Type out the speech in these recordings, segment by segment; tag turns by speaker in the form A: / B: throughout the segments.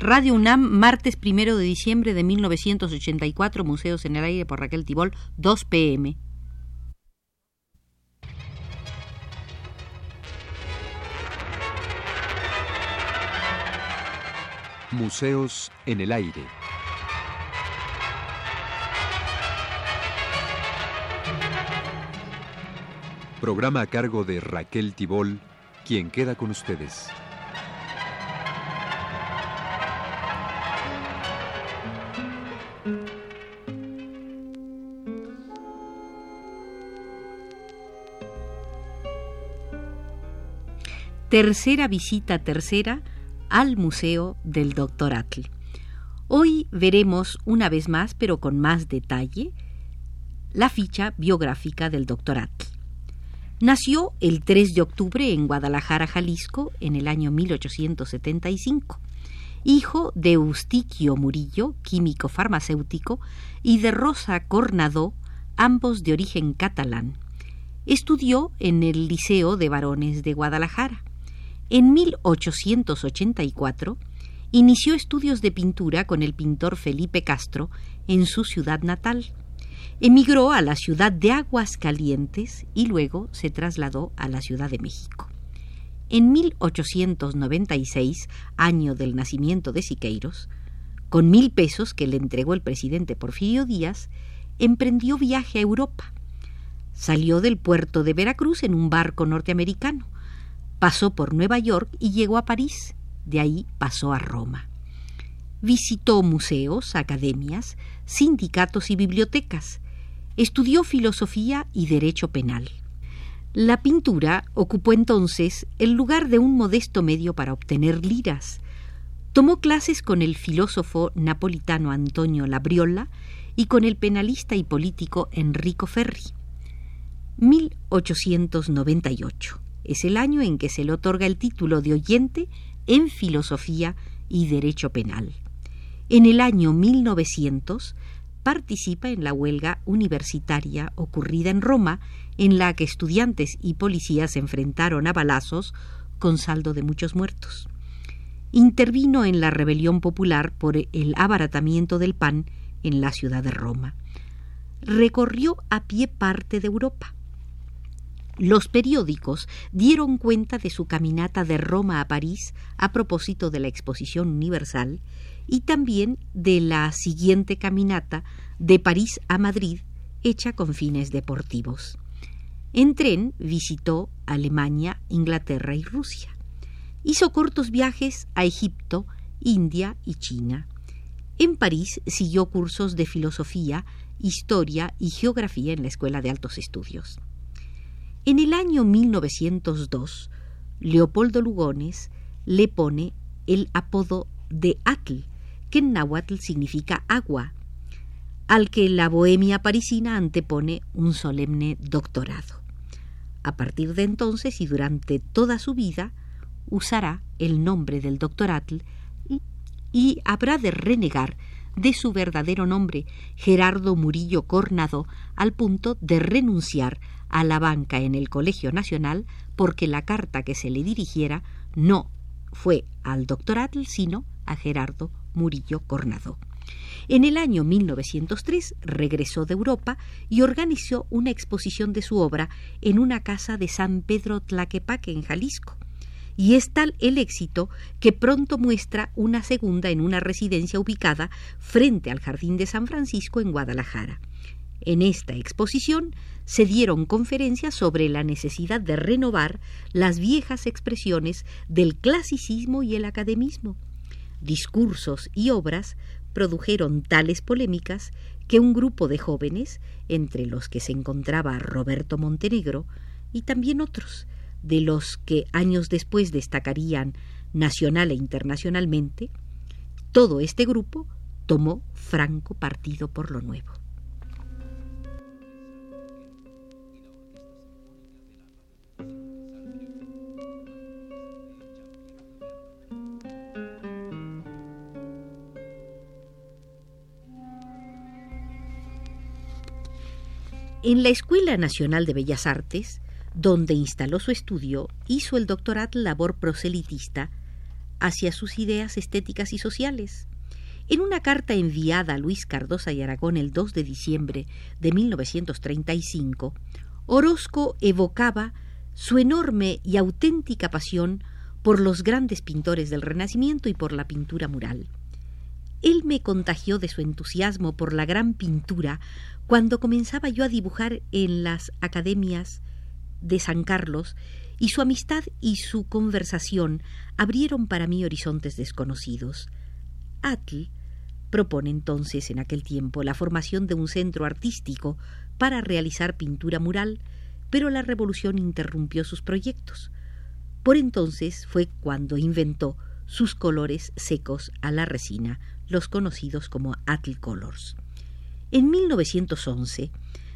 A: Radio UNAM, martes primero de diciembre de 1984, Museos en el Aire por Raquel Tibol, 2 pm.
B: Museos en el Aire. Programa a cargo de Raquel Tibol, quien queda con ustedes.
A: Tercera visita tercera al Museo del Dr. Atl. Hoy veremos una vez más, pero con más detalle, la ficha biográfica del Dr. Atl. Nació el 3 de octubre en Guadalajara, Jalisco, en el año 1875, hijo de Eustiquio Murillo, químico farmacéutico, y de Rosa Cornadó, ambos de origen catalán. Estudió en el Liceo de Varones de Guadalajara. En 1884 inició estudios de pintura con el pintor Felipe Castro en su ciudad natal. Emigró a la ciudad de Aguascalientes y luego se trasladó a la Ciudad de México. En 1896, año del nacimiento de Siqueiros, con mil pesos que le entregó el presidente Porfirio Díaz, emprendió viaje a Europa. Salió del puerto de Veracruz en un barco norteamericano Pasó por Nueva York y llegó a París. De ahí pasó a Roma. Visitó museos, academias, sindicatos y bibliotecas. Estudió filosofía y derecho penal. La pintura ocupó entonces el lugar de un modesto medio para obtener liras. Tomó clases con el filósofo napolitano Antonio Labriola y con el penalista y político Enrico Ferri. 1898 es el año en que se le otorga el título de oyente en filosofía y derecho penal. En el año 1900 participa en la huelga universitaria ocurrida en Roma, en la que estudiantes y policías se enfrentaron a balazos con saldo de muchos muertos. Intervino en la rebelión popular por el abaratamiento del pan en la ciudad de Roma. Recorrió a pie parte de Europa los periódicos dieron cuenta de su caminata de Roma a París a propósito de la Exposición Universal y también de la siguiente caminata de París a Madrid hecha con fines deportivos. En tren visitó Alemania, Inglaterra y Rusia. Hizo cortos viajes a Egipto, India y China. En París siguió cursos de filosofía, historia y geografía en la Escuela de Altos Estudios. En el año 1902, Leopoldo Lugones le pone el apodo de Atl, que en náhuatl significa agua, al que la bohemia parisina antepone un solemne doctorado. A partir de entonces y durante toda su vida, usará el nombre del doctor Atl y, y habrá de renegar de su verdadero nombre, Gerardo Murillo Cornado, al punto de renunciar a la banca en el Colegio Nacional porque la carta que se le dirigiera no fue al doctor Atl, sino a Gerardo Murillo Cornado. En el año 1903 regresó de Europa y organizó una exposición de su obra en una casa de San Pedro Tlaquepaque, en Jalisco. Y es tal el éxito que pronto muestra una segunda en una residencia ubicada frente al Jardín de San Francisco en Guadalajara. En esta exposición se dieron conferencias sobre la necesidad de renovar las viejas expresiones del clasicismo y el academismo. Discursos y obras produjeron tales polémicas que un grupo de jóvenes, entre los que se encontraba Roberto Montenegro, y también otros, de los que años después destacarían nacional e internacionalmente, todo este grupo tomó franco partido por lo nuevo. En la Escuela Nacional de Bellas Artes, donde instaló su estudio, hizo el doctorado labor proselitista hacia sus ideas estéticas y sociales. En una carta enviada a Luis Cardosa y Aragón el 2 de diciembre de 1935, Orozco evocaba su enorme y auténtica pasión por los grandes pintores del Renacimiento y por la pintura mural. Él me contagió de su entusiasmo por la gran pintura cuando comenzaba yo a dibujar en las academias de San Carlos y su amistad y su conversación abrieron para mí horizontes desconocidos. Atl propone entonces en aquel tiempo la formación de un centro artístico para realizar pintura mural, pero la revolución interrumpió sus proyectos. Por entonces fue cuando inventó sus colores secos a la resina, los conocidos como Atl Colors. En 1911,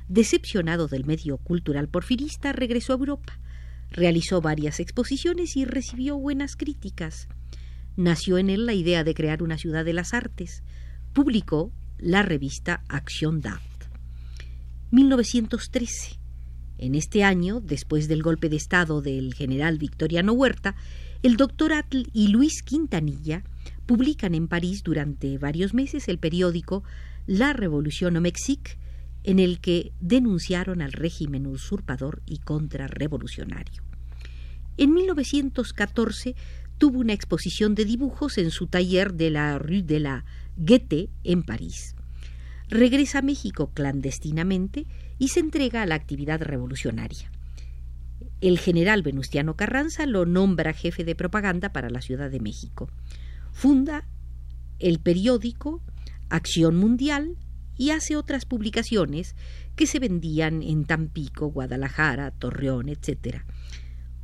A: decepcionado del medio cultural porfirista, regresó a Europa. Realizó varias exposiciones y recibió buenas críticas. Nació en él la idea de crear una ciudad de las artes. Publicó la revista Acción d'Art. 1913. En este año, después del golpe de Estado del general Victoriano Huerta, el doctor Atl y Luis Quintanilla publican en París durante varios meses el periódico La Revolución au Mexique, en el que denunciaron al régimen usurpador y contrarrevolucionario. En 1914 tuvo una exposición de dibujos en su taller de la Rue de la Gaîté en París. Regresa a México clandestinamente y se entrega a la actividad revolucionaria. El general Venustiano Carranza lo nombra jefe de propaganda para la Ciudad de México. Funda el periódico Acción Mundial y hace otras publicaciones que se vendían en Tampico, Guadalajara, Torreón, etc.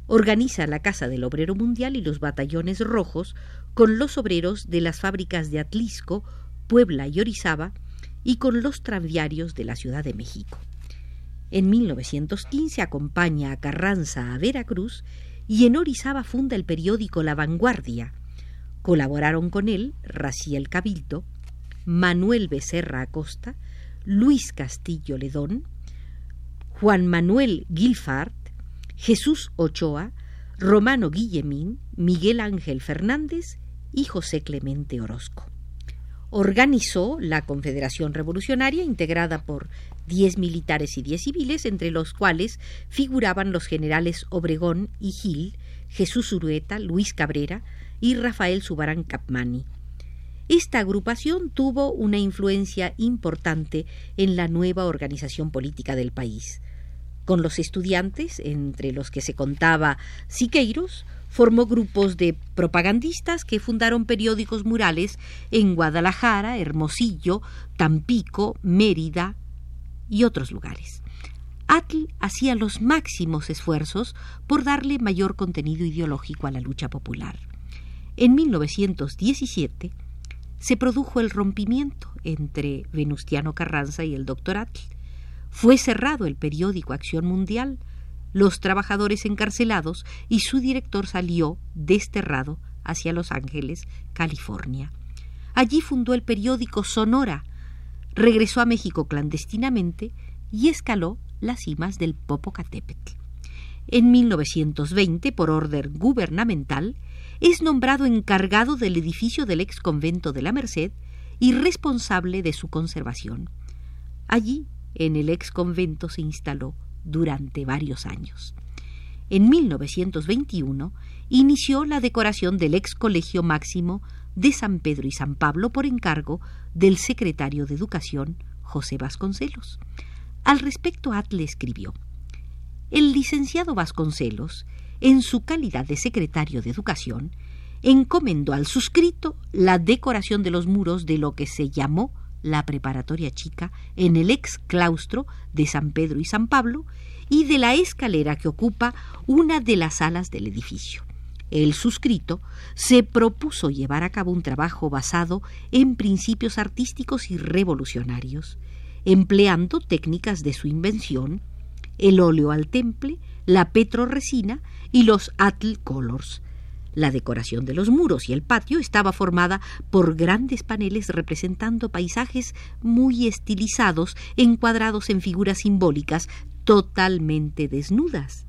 A: Organiza la Casa del Obrero Mundial y los batallones rojos con los obreros de las fábricas de Atlisco, Puebla y Orizaba y con los tranviarios de la Ciudad de México. En 1915 acompaña a Carranza a Veracruz y en Orizaba funda el periódico La Vanguardia. Colaboraron con él Raciel Cabildo, Manuel Becerra Acosta, Luis Castillo Ledón, Juan Manuel Guilfart, Jesús Ochoa, Romano Guillemín, Miguel Ángel Fernández y José Clemente Orozco. Organizó la Confederación Revolucionaria integrada por diez militares y diez civiles, entre los cuales figuraban los generales Obregón y Gil, Jesús Urueta, Luis Cabrera y Rafael Subarán Capmani. Esta agrupación tuvo una influencia importante en la nueva organización política del país. Con los estudiantes, entre los que se contaba Siqueiros, formó grupos de propagandistas que fundaron periódicos murales en Guadalajara, Hermosillo, Tampico, Mérida y otros lugares. Atl hacía los máximos esfuerzos por darle mayor contenido ideológico a la lucha popular. En 1917, se produjo el rompimiento entre Venustiano Carranza y el doctor Atl. Fue cerrado el periódico Acción Mundial, los trabajadores encarcelados y su director salió desterrado hacia Los Ángeles, California. Allí fundó el periódico Sonora, regresó a México clandestinamente y escaló las cimas del Popocatépetl. En 1920, por orden gubernamental, es nombrado encargado del edificio del ex convento de la Merced y responsable de su conservación. Allí, en el ex convento, se instaló durante varios años. En 1921 inició la decoración del ex colegio máximo de San Pedro y San Pablo por encargo del secretario de Educación, José Vasconcelos. Al respecto, Atle escribió: El licenciado Vasconcelos en su calidad de secretario de Educación, encomendó al suscrito la decoración de los muros de lo que se llamó la preparatoria chica en el ex claustro de San Pedro y San Pablo y de la escalera que ocupa una de las salas del edificio. El suscrito se propuso llevar a cabo un trabajo basado en principios artísticos y revolucionarios, empleando técnicas de su invención, el óleo al temple, la petroresina y los Atl Colors. La decoración de los muros y el patio estaba formada por grandes paneles representando paisajes muy estilizados, encuadrados en figuras simbólicas totalmente desnudas.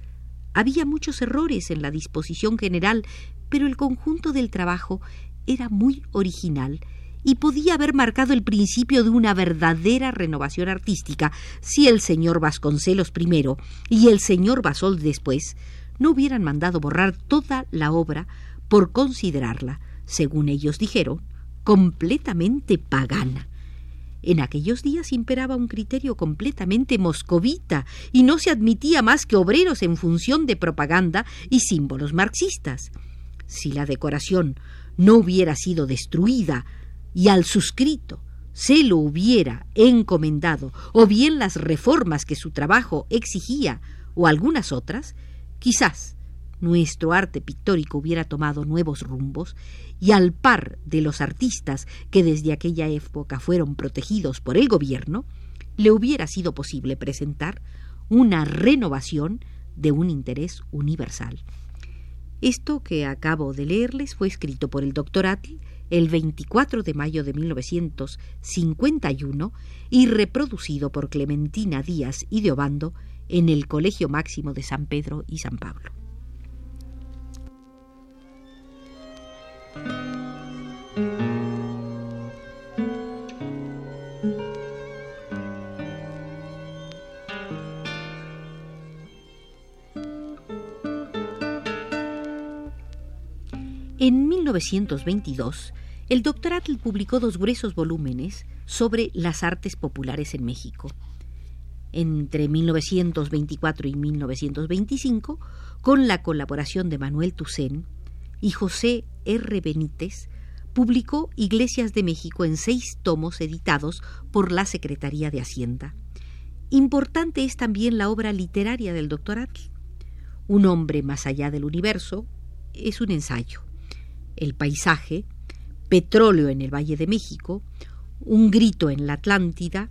A: Había muchos errores en la disposición general, pero el conjunto del trabajo era muy original y podía haber marcado el principio de una verdadera renovación artística si el señor Vasconcelos primero y el señor Basol después no hubieran mandado borrar toda la obra por considerarla, según ellos dijeron, completamente pagana. En aquellos días imperaba un criterio completamente moscovita y no se admitía más que obreros en función de propaganda y símbolos marxistas. Si la decoración no hubiera sido destruida y al suscrito se lo hubiera encomendado, o bien las reformas que su trabajo exigía, o algunas otras, quizás nuestro arte pictórico hubiera tomado nuevos rumbos y al par de los artistas que desde aquella época fueron protegidos por el gobierno, le hubiera sido posible presentar una renovación de un interés universal. Esto que acabo de leerles fue escrito por el doctor Atl el 24 de mayo de 1951 y reproducido por Clementina Díaz y de Obando en el Colegio Máximo de San Pedro y San Pablo. En 1922, el doctor Atl publicó dos gruesos volúmenes sobre las artes populares en México. Entre 1924 y 1925, con la colaboración de Manuel Toussaint y José R. Benítez, publicó Iglesias de México en seis tomos editados por la Secretaría de Hacienda. Importante es también la obra literaria del doctor Atl. Un hombre más allá del universo es un ensayo el paisaje, petróleo en el Valle de México, un grito en la Atlántida,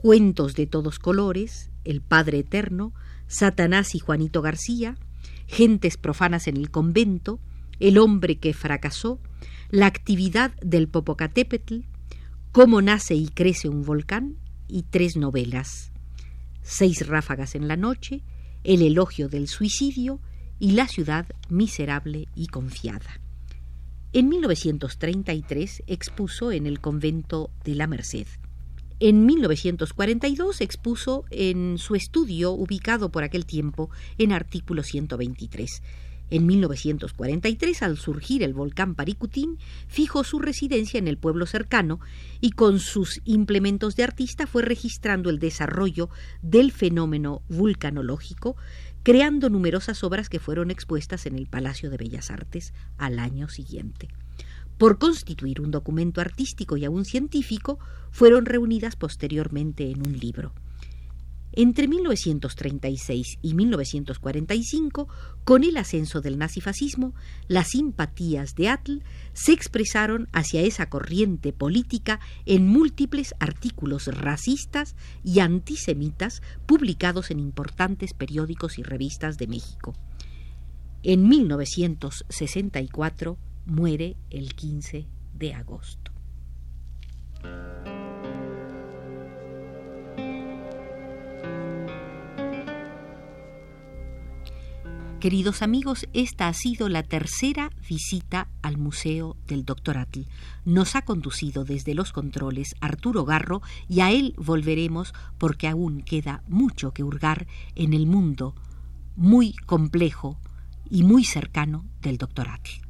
A: cuentos de todos colores, el Padre Eterno, Satanás y Juanito García, gentes profanas en el convento, el hombre que fracasó, la actividad del Popocatépetl, cómo nace y crece un volcán y tres novelas, seis ráfagas en la noche, el elogio del suicidio y la ciudad miserable y confiada. En 1933 expuso en el convento de la Merced. En 1942 expuso en su estudio ubicado por aquel tiempo en artículo 123. En 1943, al surgir el volcán Paricutín, fijó su residencia en el pueblo cercano y con sus implementos de artista fue registrando el desarrollo del fenómeno vulcanológico, creando numerosas obras que fueron expuestas en el Palacio de Bellas Artes al año siguiente. Por constituir un documento artístico y aún científico, fueron reunidas posteriormente en un libro. Entre 1936 y 1945, con el ascenso del nazifascismo, las simpatías de Atl se expresaron hacia esa corriente política en múltiples artículos racistas y antisemitas publicados en importantes periódicos y revistas de México. En 1964 muere el 15 de agosto. Queridos amigos, esta ha sido la tercera visita al Museo del Dr. Atl. Nos ha conducido desde los controles Arturo Garro y a él volveremos porque aún queda mucho que hurgar en el mundo muy complejo y muy cercano del Dr. Atl.